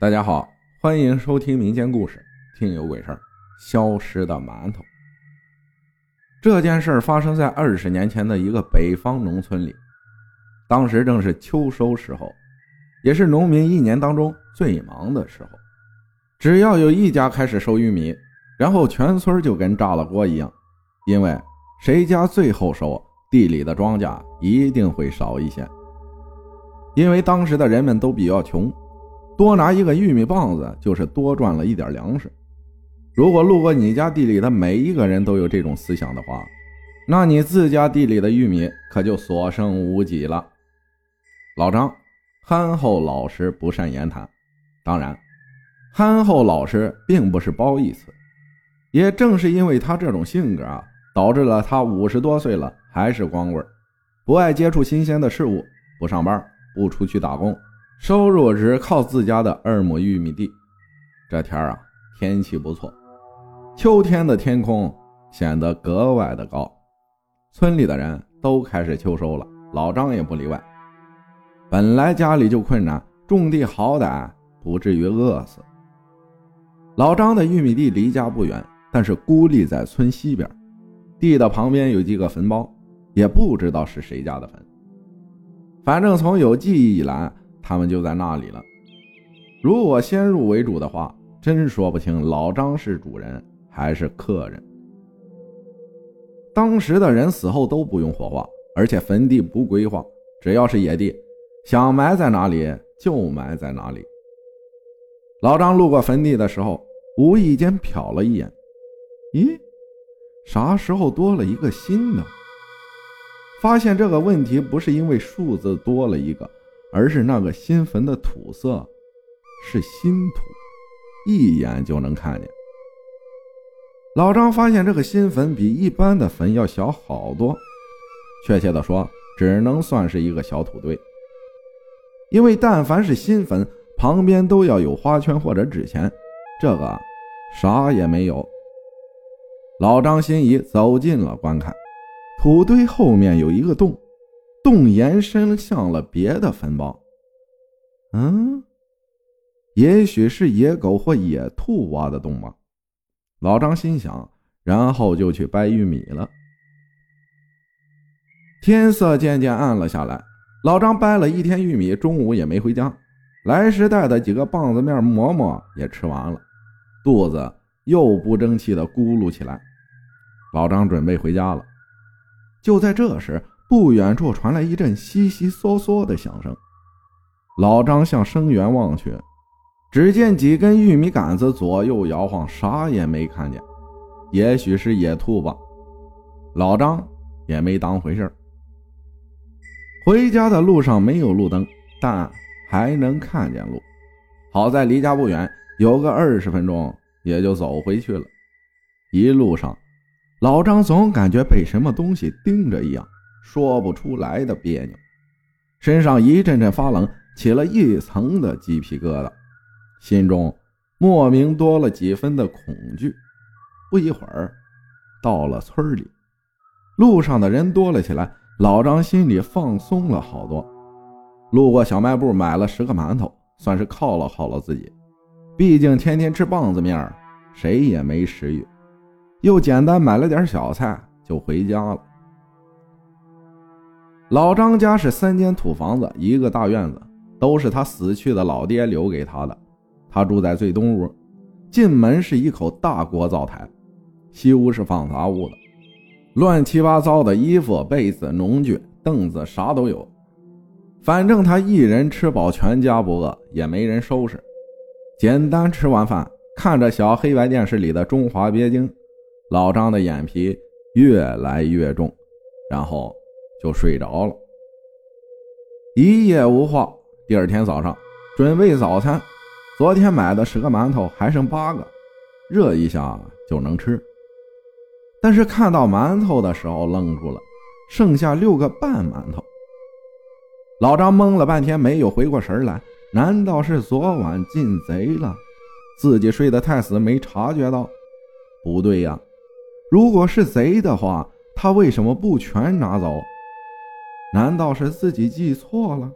大家好，欢迎收听民间故事《听有鬼事儿》。消失的馒头。这件事发生在二十年前的一个北方农村里，当时正是秋收时候，也是农民一年当中最忙的时候。只要有一家开始收玉米，然后全村就跟炸了锅一样，因为谁家最后收，地里的庄稼一定会少一些。因为当时的人们都比较穷。多拿一个玉米棒子，就是多赚了一点粮食。如果路过你家地里的每一个人都有这种思想的话，那你自家地里的玉米可就所剩无几了。老张憨厚老实，不善言谈。当然，憨厚老实并不是褒义词。也正是因为他这种性格啊，导致了他五十多岁了还是光棍，不爱接触新鲜的事物，不上班，不出去打工。收入只靠自家的二亩玉米地。这天啊，天气不错，秋天的天空显得格外的高。村里的人都开始秋收了，老张也不例外。本来家里就困难，种地好歹不至于饿死。老张的玉米地离家不远，但是孤立在村西边，地的旁边有几个坟包，也不知道是谁家的坟。反正从有记忆以来。他们就在那里了。如果先入为主的话，真说不清老张是主人还是客人。当时的人死后都不用火化，而且坟地不规划，只要是野地，想埋在哪里就埋在哪里。老张路过坟地的时候，无意间瞟了一眼，咦，啥时候多了一个新的？发现这个问题不是因为数字多了一个。而是那个新坟的土色是新土，一眼就能看见。老张发现这个新坟比一般的坟要小好多，确切的说，只能算是一个小土堆。因为但凡是新坟，旁边都要有花圈或者纸钱，这个啥也没有。老张心仪走近了观看，土堆后面有一个洞。洞延伸向了别的坟包，嗯，也许是野狗或野兔挖的洞吧。老张心想，然后就去掰玉米了。天色渐渐暗了下来，老张掰了一天玉米，中午也没回家。来时带的几个棒子面馍馍也吃完了，肚子又不争气的咕噜起来。老张准备回家了，就在这时。不远处传来一阵悉悉嗦嗦的响声，老张向声源望去，只见几根玉米杆子左右摇晃，啥也没看见。也许是野兔吧，老张也没当回事回家的路上没有路灯，但还能看见路。好在离家不远，有个二十分钟也就走回去了。一路上，老张总感觉被什么东西盯着一样。说不出来的别扭，身上一阵阵发冷，起了一层的鸡皮疙瘩，心中莫名多了几分的恐惧。不一会儿，到了村里，路上的人多了起来，老张心里放松了好多。路过小卖部，买了十个馒头，算是犒劳犒劳自己。毕竟天天吃棒子面，谁也没食欲。又简单买了点小菜，就回家了。老张家是三间土房子，一个大院子，都是他死去的老爹留给他的。他住在最东屋，进门是一口大锅灶台，西屋是放杂物的，乱七八糟的衣服、被子、农具、凳子，啥都有。反正他一人吃饱，全家不饿，也没人收拾。简单吃完饭，看着小黑白电视里的《中华鳖精》，老张的眼皮越来越重，然后。就睡着了，一夜无话。第二天早上准备早餐，昨天买的十个馒头还剩八个，热一下就能吃。但是看到馒头的时候愣住了，剩下六个半馒头。老张懵了半天，没有回过神来。难道是昨晚进贼了？自己睡得太死，没察觉到？不对呀，如果是贼的话，他为什么不全拿走？难道是自己记错了？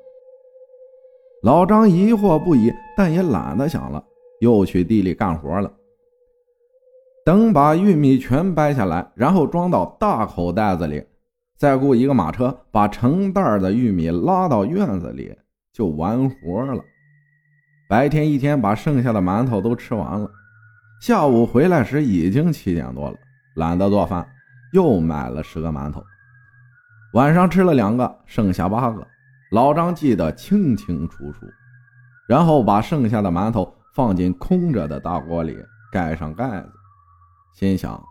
老张疑惑不已，但也懒得想了，又去地里干活了。等把玉米全掰下来，然后装到大口袋子里，再雇一个马车把成袋的玉米拉到院子里，就完活了。白天一天把剩下的馒头都吃完了，下午回来时已经七点多了，懒得做饭，又买了十个馒头。晚上吃了两个，剩下八个，老张记得清清楚楚。然后把剩下的馒头放进空着的大锅里，盖上盖子。心想，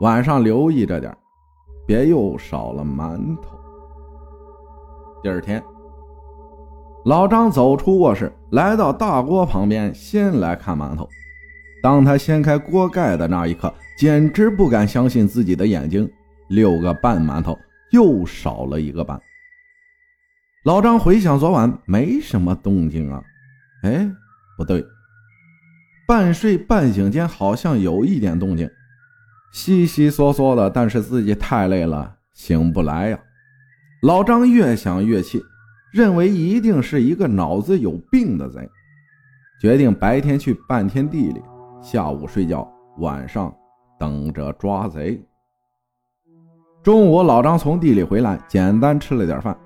晚上留意着点，别又少了馒头。第二天，老张走出卧室，来到大锅旁边，先来看馒头。当他掀开锅盖的那一刻，简直不敢相信自己的眼睛，六个半馒头又少了一个半。老张回想昨晚没什么动静啊，哎，不对。半睡半醒间，好像有一点动静，悉悉嗦嗦的，但是自己太累了，醒不来呀。老张越想越气，认为一定是一个脑子有病的贼，决定白天去半天地里，下午睡觉，晚上等着抓贼。中午，老张从地里回来，简单吃了点饭。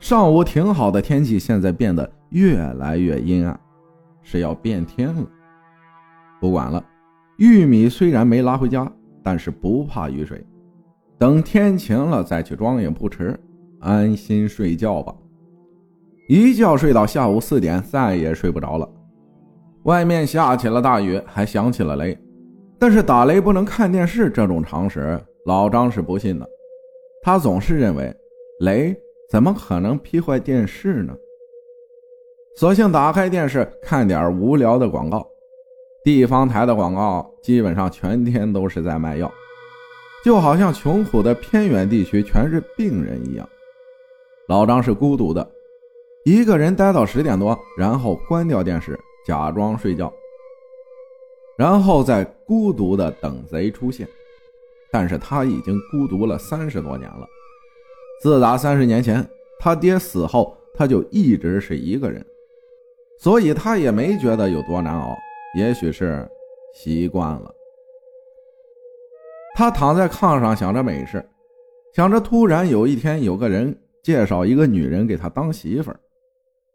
上午挺好的天气，现在变得越来越阴暗，是要变天了。不管了，玉米虽然没拉回家，但是不怕雨水。等天晴了再去装也不迟，安心睡觉吧。一觉睡到下午四点，再也睡不着了。外面下起了大雨，还响起了雷。但是打雷不能看电视这种常识，老张是不信的。他总是认为，雷怎么可能劈坏电视呢？索性打开电视看点无聊的广告。地方台的广告基本上全天都是在卖药，就好像穷苦的偏远地区全是病人一样。老张是孤独的，一个人待到十点多，然后关掉电视，假装睡觉，然后再孤独的等贼出现。但是他已经孤独了三十多年了，自打三十年前他爹死后，他就一直是一个人，所以他也没觉得有多难熬。也许是习惯了，他躺在炕上想着美事，想着突然有一天有个人介绍一个女人给他当媳妇儿，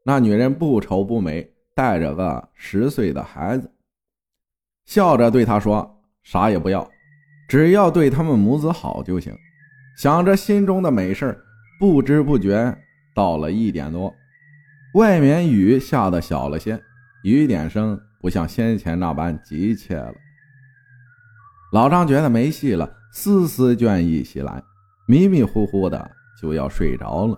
那女人不丑不美，带着个十岁的孩子，笑着对他说：“啥也不要，只要对他们母子好就行。”想着心中的美事，不知不觉到了一点多，外面雨下的小了些，雨点声。不像先前那般急切了。老张觉得没戏了，丝丝倦意袭来，迷迷糊糊的就要睡着了。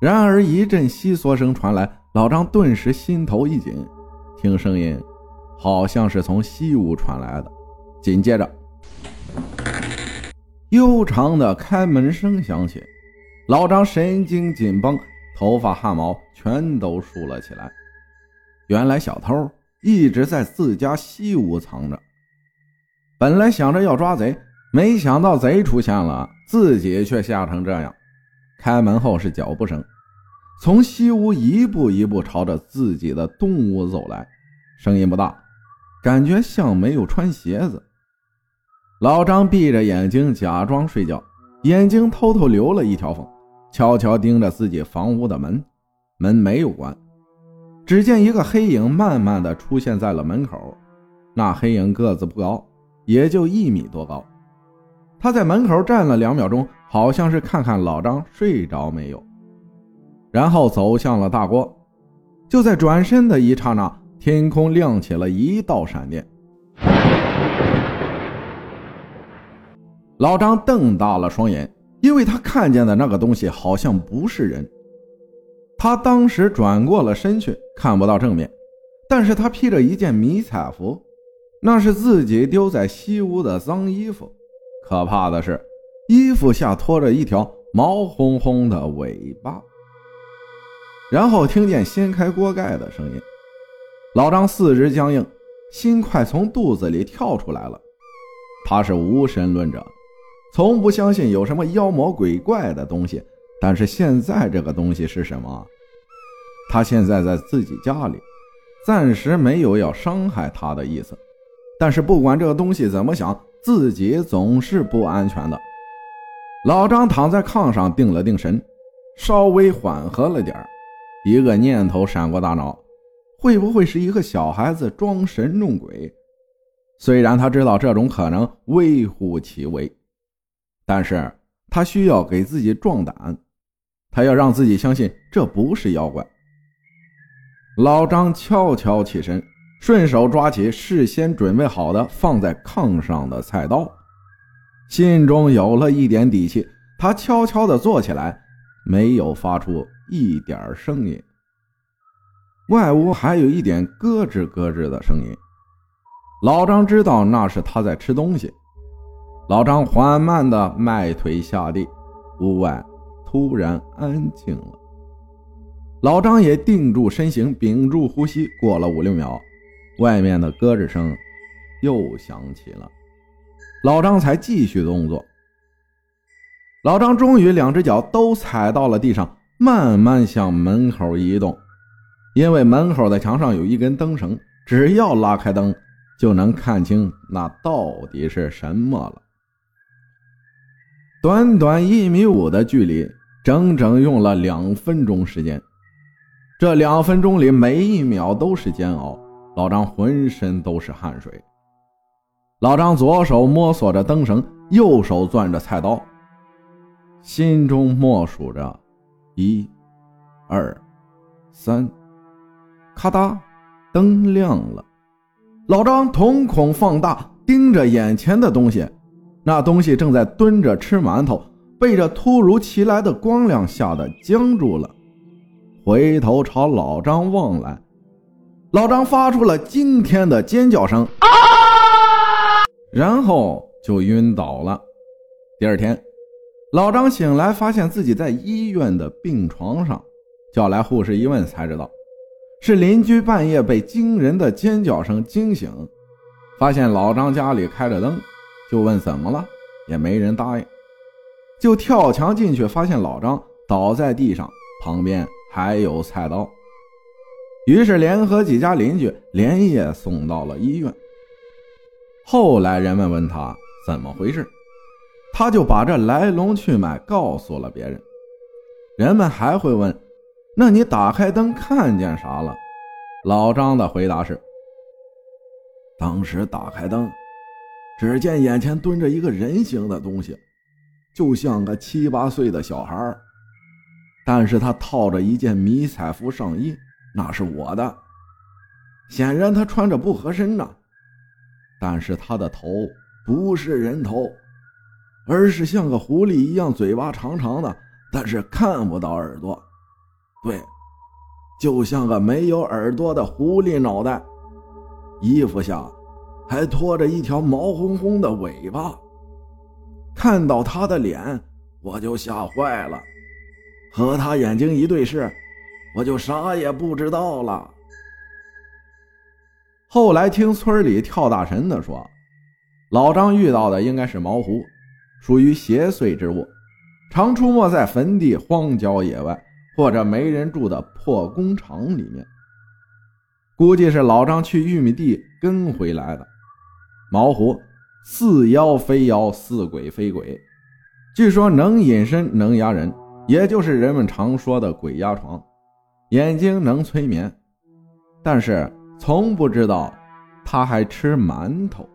然而一阵悉嗦声传来，老张顿时心头一紧，听声音好像是从西屋传来的。紧接着，悠长的开门声响起，老张神经紧绷，头发汗毛全都竖了起来。原来小偷一直在自家西屋藏着，本来想着要抓贼，没想到贼出现了，自己却吓成这样。开门后是脚步声，从西屋一步一步朝着自己的东屋走来，声音不大，感觉像没有穿鞋子。老张闭着眼睛假装睡觉，眼睛偷偷留了一条缝，悄悄盯着自己房屋的门，门没有关。只见一个黑影慢慢的出现在了门口，那黑影个子不高，也就一米多高。他在门口站了两秒钟，好像是看看老张睡着没有，然后走向了大锅。就在转身的一刹那，天空亮起了一道闪电。老张瞪大了双眼，因为他看见的那个东西好像不是人。他当时转过了身去，看不到正面，但是他披着一件迷彩服，那是自己丢在西屋的脏衣服。可怕的是，衣服下拖着一条毛烘烘的尾巴。然后听见掀开锅盖的声音，老张四肢僵硬，心快从肚子里跳出来了。他是无神论者，从不相信有什么妖魔鬼怪的东西。但是现在这个东西是什么？他现在在自己家里，暂时没有要伤害他的意思。但是不管这个东西怎么想，自己总是不安全的。老张躺在炕上，定了定神，稍微缓和了点一个念头闪过大脑：会不会是一个小孩子装神弄鬼？虽然他知道这种可能微乎其微，但是他需要给自己壮胆，他要让自己相信这不是妖怪。老张悄悄起身。顺手抓起事先准备好的放在炕上的菜刀，心中有了一点底气。他悄悄地坐起来，没有发出一点声音。外屋还有一点咯吱咯吱的声音，老张知道那是他在吃东西。老张缓慢地迈腿下地，屋外突然安静了。老张也定住身形，屏住呼吸。过了五六秒。外面的咯吱声又响起了，老张才继续动作。老张终于两只脚都踩到了地上，慢慢向门口移动。因为门口的墙上有一根灯绳，只要拉开灯，就能看清那到底是什么了。短短一米五的距离，整整用了两分钟时间。这两分钟里，每一秒都是煎熬。老张浑身都是汗水。老张左手摸索着灯绳，右手攥着菜刀，心中默数着：一、二、三。咔嗒，灯亮了。老张瞳孔放大，盯着眼前的东西。那东西正在蹲着吃馒头，被这突如其来的光亮吓得僵住了，回头朝老张望来。老张发出了惊天的尖叫声，然后就晕倒了。第二天，老张醒来，发现自己在医院的病床上，叫来护士一问才知道，是邻居半夜被惊人的尖叫声惊醒，发现老张家里开着灯，就问怎么了，也没人答应，就跳墙进去，发现老张倒在地上，旁边还有菜刀。于是联合几家邻居连夜送到了医院。后来人们问他怎么回事，他就把这来龙去脉告诉了别人。人们还会问：“那你打开灯看见啥了？”老张的回答是：“当时打开灯，只见眼前蹲着一个人形的东西，就像个七八岁的小孩但是他套着一件迷彩服上衣。”那是我的，显然他穿着不合身呐。但是他的头不是人头，而是像个狐狸一样，嘴巴长长的，但是看不到耳朵。对，就像个没有耳朵的狐狸脑袋。衣服下还拖着一条毛烘烘的尾巴。看到他的脸，我就吓坏了，和他眼睛一对视。我就啥也不知道了。后来听村里跳大神的说，老张遇到的应该是毛狐，属于邪祟之物，常出没在坟地、荒郊野外或者没人住的破工厂里面。估计是老张去玉米地跟回来的。毛狐似妖非妖，似鬼非鬼，据说能隐身，能压人，也就是人们常说的鬼压床。眼睛能催眠，但是从不知道他还吃馒头。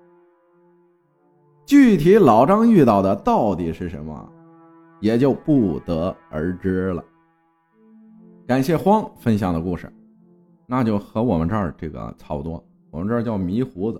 具体老张遇到的到底是什么，也就不得而知了。感谢荒分享的故事，那就和我们这儿这个差不多，我们这儿叫迷胡子。